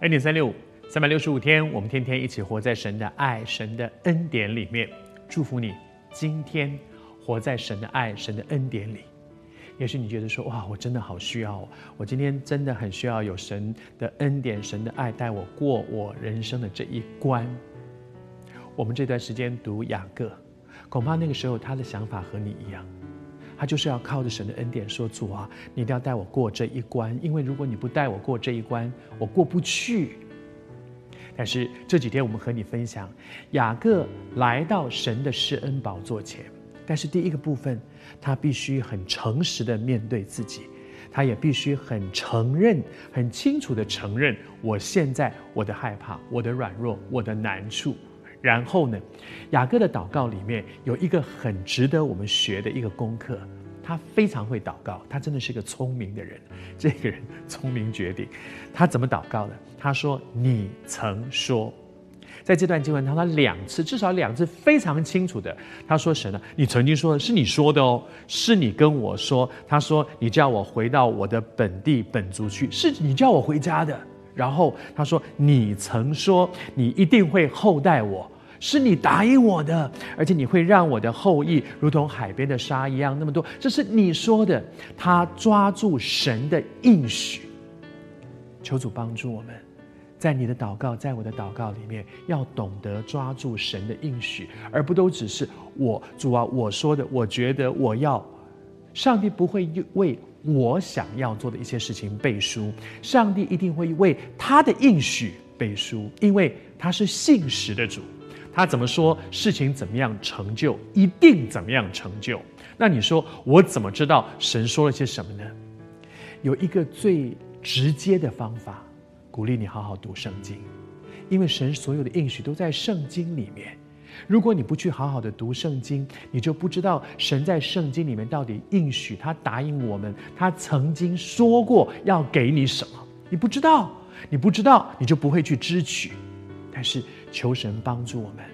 恩典三六五，三百六十五天，我们天天一起活在神的爱、神的恩典里面。祝福你今天活在神的爱、神的恩典里。也许你觉得说：“哇，我真的好需要，我今天真的很需要有神的恩典、神的爱带我过我人生的这一关。”我们这段时间读雅各，恐怕那个时候他的想法和你一样。他就是要靠着神的恩典说：“主啊，你一定要带我过这一关，因为如果你不带我过这一关，我过不去。”但是这几天我们和你分享，雅各来到神的施恩宝座前，但是第一个部分，他必须很诚实的面对自己，他也必须很承认、很清楚的承认，我现在我的害怕、我的软弱、我的难处。然后呢，雅各的祷告里面有一个很值得我们学的一个功课。他非常会祷告，他真的是个聪明的人。这个人聪明绝顶。他怎么祷告的？他说：“你曾说，在这段经文当中，他两次，至少两次非常清楚的，他说：‘神啊，你曾经说的是你说的哦，是你跟我说。’他说：‘你叫我回到我的本地本族去，是你叫我回家的。’然后他说：‘你曾说，你一定会厚待我。’是你答应我的，而且你会让我的后裔如同海边的沙一样那么多。这是你说的。他抓住神的应许，求主帮助我们，在你的祷告，在我的祷告里面，要懂得抓住神的应许，而不都只是我主啊，我说的，我觉得我要。上帝不会为我想要做的一些事情背书，上帝一定会为他的应许背书，因为他是信实的主。他怎么说，事情怎么样成就，一定怎么样成就。那你说我怎么知道神说了些什么呢？有一个最直接的方法，鼓励你好好读圣经，因为神所有的应许都在圣经里面。如果你不去好好的读圣经，你就不知道神在圣经里面到底应许他答应我们，他曾经说过要给你什么。你不知道，你不知道，你就不会去支取。但是求神帮助我们，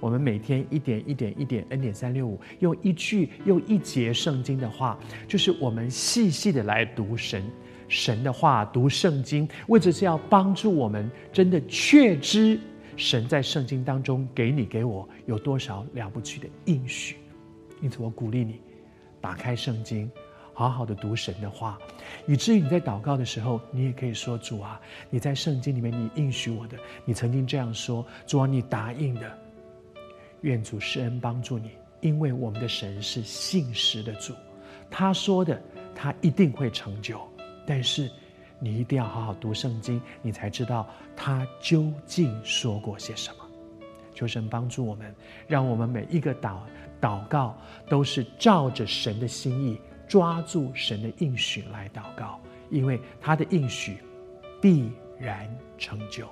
我们每天一点一点一点，n 点三六五，用一句又一节圣经的话，就是我们细细的来读神神的话，读圣经，为的是要帮助我们真的确知神在圣经当中给你给我有多少了不起的应许。因此，我鼓励你打开圣经。好好的读神的话，以至于你在祷告的时候，你也可以说：“主啊，你在圣经里面你应许我的，你曾经这样说，主啊，你答应的，愿主施恩帮助你，因为我们的神是信实的主，他说的他一定会成就。但是你一定要好好读圣经，你才知道他究竟说过些什么。求神帮助我们，让我们每一个祷祷告都是照着神的心意。”抓住神的应许来祷告，因为他的应许必然成就。